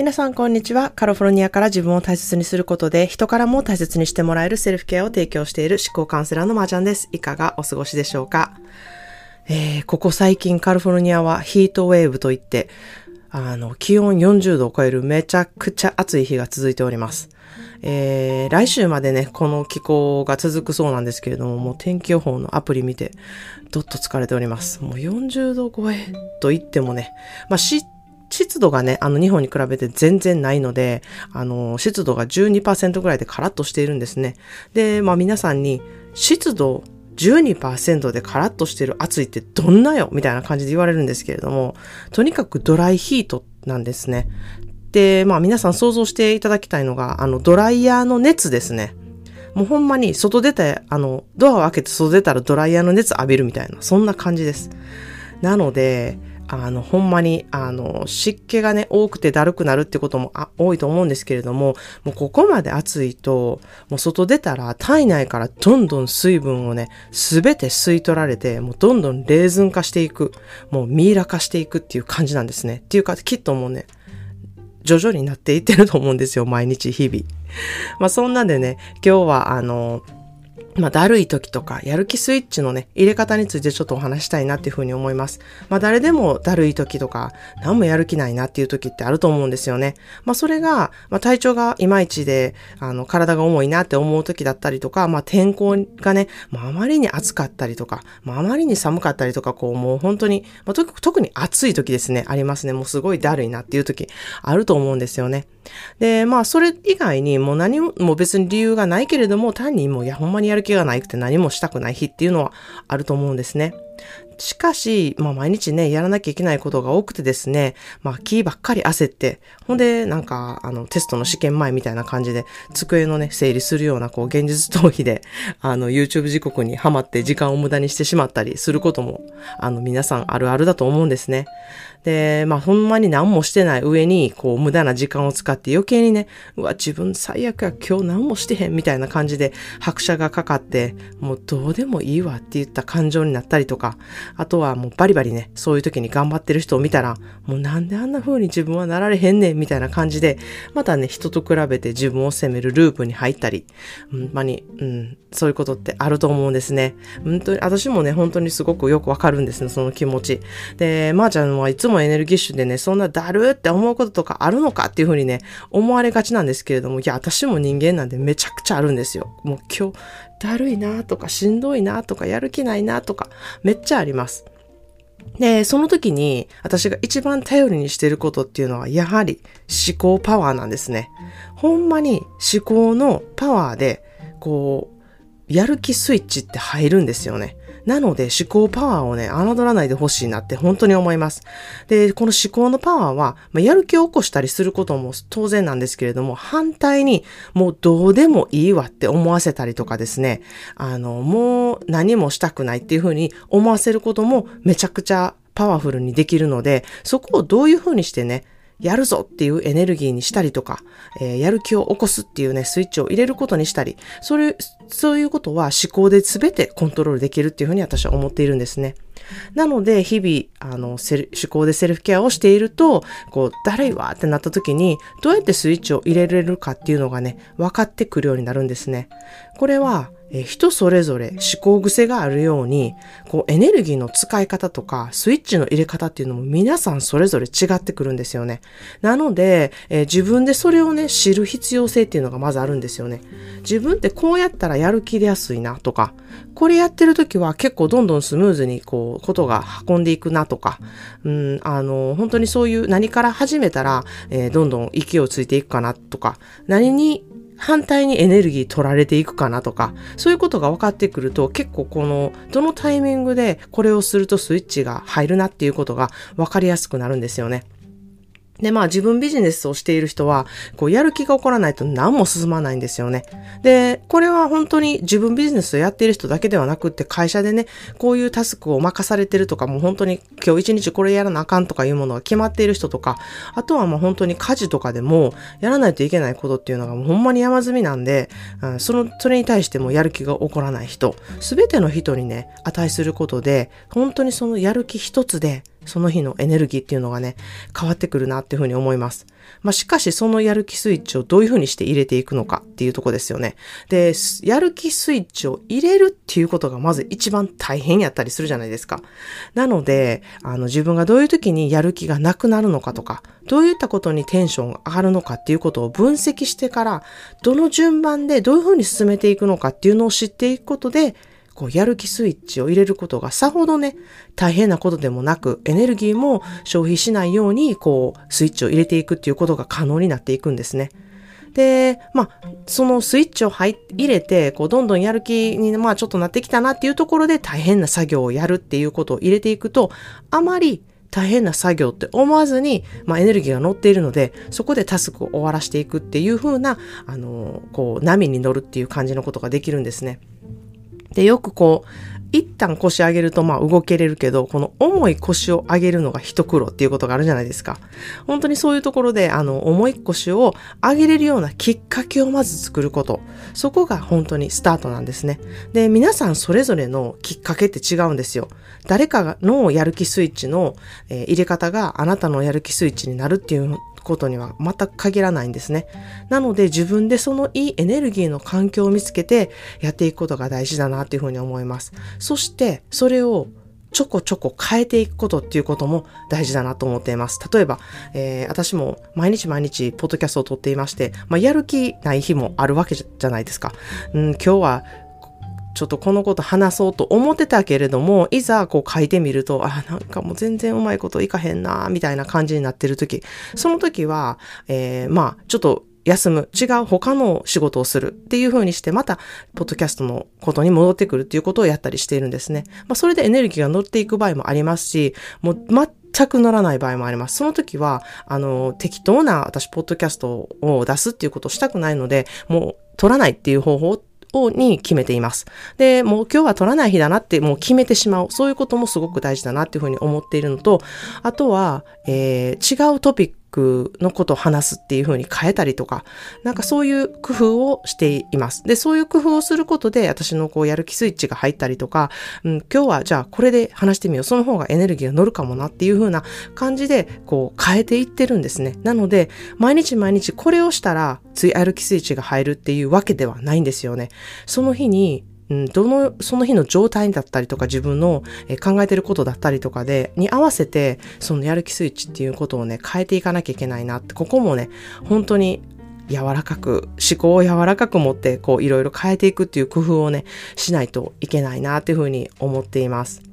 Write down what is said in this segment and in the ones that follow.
皆さん、こんにちは。カリフォルニアから自分を大切にすることで、人からも大切にしてもらえるセルフケアを提供している思考カウンセラーのマージャンです。いかがお過ごしでしょうか？えー、ここ最近カリフォルニアはヒートウェーブといって、あの、気温40度を超えるめちゃくちゃ暑い日が続いております。えー、来週までね、この気候が続くそうなんですけれども、もう天気予報のアプリ見て、どっと疲れております。もう40度超えと言ってもね、まあ、湿湿度がね、あの日本に比べて全然ないので、あの、湿度が12%ぐらいでカラッとしているんですね。で、まあ皆さんに、湿度12%でカラッとしてる暑いってどんなよみたいな感じで言われるんですけれども、とにかくドライヒートなんですね。で、まあ皆さん想像していただきたいのが、あのドライヤーの熱ですね。もうほんまに外出て、あの、ドアを開けて外出たらドライヤーの熱浴びるみたいな、そんな感じです。なので、あの、ほんまに、あの、湿気がね、多くてだるくなるってこともあ多いと思うんですけれども、もうここまで暑いと、もう外出たら体内からどんどん水分をね、すべて吸い取られて、もうどんどんレーズン化していく、もうミイラ化していくっていう感じなんですね。っていうか、きっともうね、徐々になっていってると思うんですよ、毎日日々。まあそんなんでね、今日はあの、まあ、だるい時とか、やる気スイッチのね、入れ方についてちょっとお話したいなっていうふうに思います。まあ、誰でもだるい時とか、何もやる気ないなっていう時ってあると思うんですよね。まあ、それが、まあ、体調がいまいちで、あの、体が重いなって思う時だったりとか、まあ、天候がね、まあ、あまりに暑かったりとか、まあ、あまりに寒かったりとか、こう、もう本当に、まあ、特に暑い時ですね、ありますね。もうすごいだるいなっていう時、あると思うんですよね。で、まあ、それ以外にもう何も別に理由がないけれども、単にもう、いや、ほんまにやる気がないくて何もしたくない日っていうのはあると思うんですね。しかし、まあ毎日ね、やらなきゃいけないことが多くてですね、まあ気ばっかり焦って、ほんで、なんか、あの、テストの試験前みたいな感じで、机のね、整理するような、こう、現実逃避で、あの、YouTube 時刻にハマって時間を無駄にしてしまったりすることも、あの、皆さんあるあるだと思うんですね。で、まあほんまに何もしてない上に、こう無駄な時間を使って余計にね、うわ、自分最悪や、今日何もしてへんみたいな感じで拍車がかかって、もうどうでもいいわって言った感情になったりとか、あとはもうバリバリね、そういう時に頑張ってる人を見たら、もうなんであんな風に自分はなられへんねんみたいな感じで、またね、人と比べて自分を責めるループに入ったり、ほんまに、うん、そういうことってあると思うんですね。本当に、私もね、本当にすごくよくわかるんですね、その気持ち。で、まー、あ、ちゃんはいつもエネルギッシュでね、そんなだるって思うこととかあるのかっていうふうにね、思われがちなんですけれども、いや、私も人間なんでめちゃくちゃあるんですよ。もう今日、だるいなとか、しんどいなとか、やる気ないなとか、めっちゃあります。で、その時に私が一番頼りにしてることっていうのはやはり思考パワーなんですね。ほんまに思考のパワーでこう、やる気スイッチって入るんですよね。なので思考パワーをね、侮らないでほしいなって本当に思います。で、この思考のパワーは、まあ、やる気を起こしたりすることも当然なんですけれども、反対にもうどうでもいいわって思わせたりとかですね、あの、もう何もしたくないっていうふうに思わせることもめちゃくちゃパワフルにできるので、そこをどういうふうにしてね、やるぞっていうエネルギーにしたりとか、えー、やる気を起こすっていうね、スイッチを入れることにしたり、そういう、そういうことは思考で全てコントロールできるっていうふうに私は思っているんですね。なので、日々、あの、思考でセルフケアをしていると、こう、だるいわってなった時に、どうやってスイッチを入れれるかっていうのがね、分かってくるようになるんですね。これは、え人それぞれ思考癖があるように、こうエネルギーの使い方とかスイッチの入れ方っていうのも皆さんそれぞれ違ってくるんですよね。なので、え、自分でそれをね、知る必要性っていうのがまずあるんですよね。自分ってこうやったらやる気出やすいなとか、これやってる時は結構どんどんスムーズにこう、ことが運んでいくなとか、うん、あの、本当にそういう何から始めたら、えー、どんどん勢いをついていくかなとか、何に反対にエネルギー取られていくかなとか、そういうことが分かってくると、結構この、どのタイミングでこれをするとスイッチが入るなっていうことが分かりやすくなるんですよね。で、まあ自分ビジネスをしている人は、こうやる気が起こらないと何も進まないんですよね。で、これは本当に自分ビジネスをやっている人だけではなくって会社でね、こういうタスクを任されてるとか、もう本当に今日一日これやらなあかんとかいうものが決まっている人とか、あとはもう本当に家事とかでもやらないといけないことっていうのがもうほんまに山積みなんで、うん、その、それに対してもやる気が起こらない人、すべての人にね、値することで、本当にそのやる気一つでその日のエネルギーっていうのがね、変わってくるなっていうふうに思います。まあ、しかしそのやる気スイッチをどういうふうにして入れていくのかっていうとこですよね。で、やる気スイッチを入れるっていうことがまず一番大変やったりするじゃないですか。なので、あの自分がどういう時にやる気がなくなるのかとか、どういったことにテンションが上がるのかっていうことを分析してから、どの順番でどういうふうに進めていくのかっていうのを知っていくことで、こう、やる気スイッチを入れることがさほどね、大変なことでもなく、エネルギーも消費しないように、こう、スイッチを入れていくっていうことが可能になっていくんですね。で、まあ、そのスイッチを入れて、こう、どんどんやる気に、まあ、ちょっとなってきたなっていうところで大変な作業をやるっていうことを入れていくと、あまり大変な作業って思わずに、まあ、エネルギーが乗っているので、そこでタスクを終わらしていくっていう風な、あの、こう、波に乗るっていう感じのことができるんですね。で、よくこう、一旦腰上げるとまあ動けれるけど、この重い腰を上げるのが一苦労っていうことがあるじゃないですか。本当にそういうところで、あの、重い腰を上げれるようなきっかけをまず作ること。そこが本当にスタートなんですね。で、皆さんそれぞれのきっかけって違うんですよ。誰かのやる気スイッチの、え、入れ方があなたのやる気スイッチになるっていうことには全く限らないんですね。なので自分でそのいいエネルギーの環境を見つけてやっていくことが大事だなっていうふうに思います。そしてそれをちょこちょこ変えていくことっていうことも大事だなと思っています。例えば、えー、私も毎日毎日ポッドキャストを撮っていまして、まあ、やる気ない日もあるわけじゃないですか。うん、今日はちょっとこのこと話そうと思ってたけれども、いざこう書いてみると、あ、なんかもう全然うまいこといかへんな、みたいな感じになってる時、その時は、えー、まあ、ちょっと休む、違う他の仕事をするっていう風にして、また、ポッドキャストのことに戻ってくるっていうことをやったりしているんですね。まあ、それでエネルギーが乗っていく場合もありますし、もう全く乗らない場合もあります。その時は、あの、適当な私、ポッドキャストを出すっていうことをしたくないので、もう、取らないっていう方法ををに決めています。で、もう今日は取らない日だなってもう決めてしまう。そういうこともすごく大事だなっていうふうに思っているのと、あとは、えー、違うトピッククのことを話すっていう風に変えたりとか、なんかそういう工夫をしています。で、そういう工夫をすることで、私のこうやる気スイッチが入ったりとか、うん、今日はじゃあこれで話してみよう。その方がエネルギーが乗るかもなっていう風な感じで、こう変えていってるんですね。なので、毎日毎日これをしたら、ついやる気スイッチが入るっていうわけではないんですよね。その日にうん、どの、その日の状態だったりとか自分の考えてることだったりとかで、に合わせて、そのやる気スイッチっていうことをね、変えていかなきゃいけないなって、ここもね、本当に柔らかく、思考を柔らかく持って、こう、いろいろ変えていくっていう工夫をね、しないといけないなっていうふうに思っています。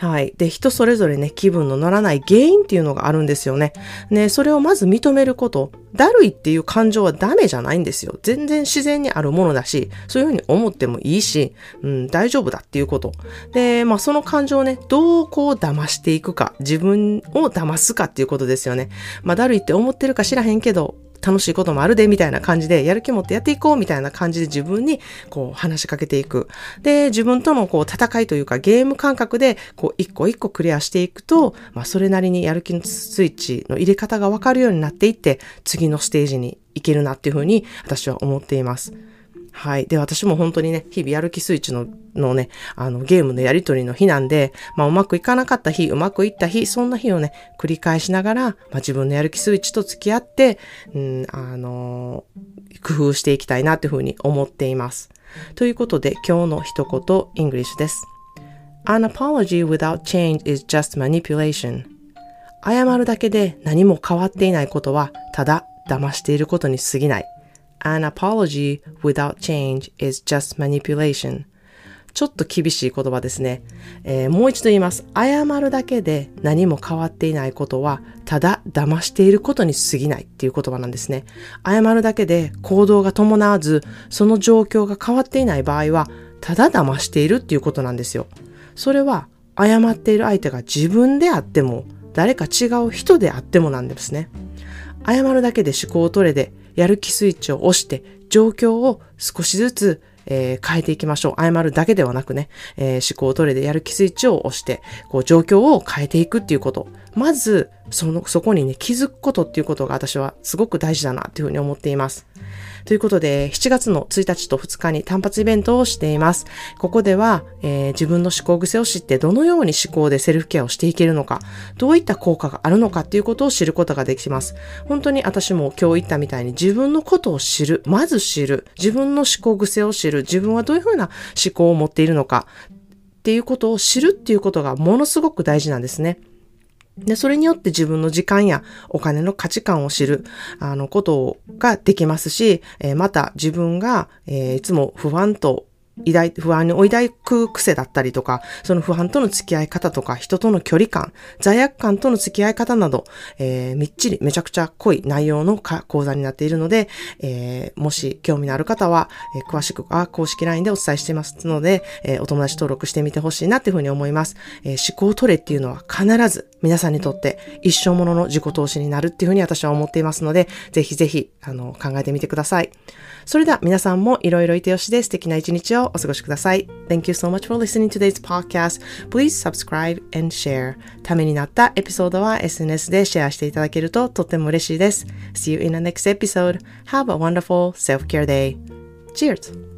はい。で、人それぞれね、気分の乗らない原因っていうのがあるんですよね。ね、それをまず認めること。だるいっていう感情はダメじゃないんですよ。全然自然にあるものだし、そういうふうに思ってもいいし、うん、大丈夫だっていうこと。で、まあその感情をね、どうこう騙していくか、自分を騙すかっていうことですよね。まあだるいって思ってるか知らへんけど、楽しいこともあるで、みたいな感じで、やる気持ってやっていこう、みたいな感じで自分に、こう、話しかけていく。で、自分との、こう、戦いというか、ゲーム感覚で、こう、一個一個クリアしていくと、まあ、それなりにやる気のスイッチの入れ方がわかるようになっていって、次のステージに行けるなっていうふうに、私は思っています。はい。で、私も本当にね、日々やる気スイッチの、のね、あの、ゲームのやりとりの日なんで、まあ、うまくいかなかった日、うまくいった日、そんな日をね、繰り返しながら、まあ、自分のやる気スイッチと付き合って、うん、あのー、工夫していきたいなというふうに思っています。ということで、今日の一言、English です。An apology without change is just manipulation. 謝るだけで何も変わっていないことは、ただ騙していることに過ぎない。An apology without change is just manipulation. ちょっと厳しい言葉ですね、えー、もう一度言います。謝るだけで何も変わっていないことは、ただ騙していることに過ぎないっていう言葉なんですね。謝るだけで行動が伴わず、その状況が変わっていない場合は、ただ騙しているっていうことなんですよ。それは、謝っている相手が自分であっても、誰か違う人であってもなんですね。謝るだけで思考を取れで、やる気スイッチを押して、状況を少しずつ、えー、変えていきましょう。謝るだけではなくね、えー、思考を取れでやる気スイッチを押して、こう状況を変えていくっていうこと。まず、その、そこにね、気づくことっていうことが私はすごく大事だなっていうふうに思っています。ということで、7月の1日と2日に単発イベントをしています。ここでは、えー、自分の思考癖を知ってどのように思考でセルフケアをしていけるのか、どういった効果があるのかっていうことを知ることができます。本当に私も今日言ったみたいに自分のことを知る、まず知る、自分の思考癖を知る、自分はどういうふうな思考を持っているのかっていうことを知るっていうことがものすごく大事なんですね。で、それによって自分の時間やお金の価値観を知る、あの、ことができますし、えー、また自分が、えー、いつも不安と抱不安に追い抱く癖だったりとか、その不安との付き合い方とか、人との距離感、罪悪感との付き合い方など、えー、みっちりめちゃくちゃ濃い内容の講座になっているので、えー、もし興味のある方は、えー、詳しくは公式 LINE でお伝えしていますので、えー、お友達登録してみてほしいなっていうふうに思います。えー、思考トレっていうのは必ず皆さんにとって一生ものの自己投資になるっていうふうに私は思っていますので、ぜひぜひ、あの、考えてみてください。それでは皆さんもいろいろいてよしで素敵な一日ををお過ごしください。Thank you so much for listening to today's podcast. Please subscribe and share. ためになったエピソードは SNS でシェアしていただけるととっても嬉しいです。See you in the next episode. Have a wonderful self-care day. Cheers!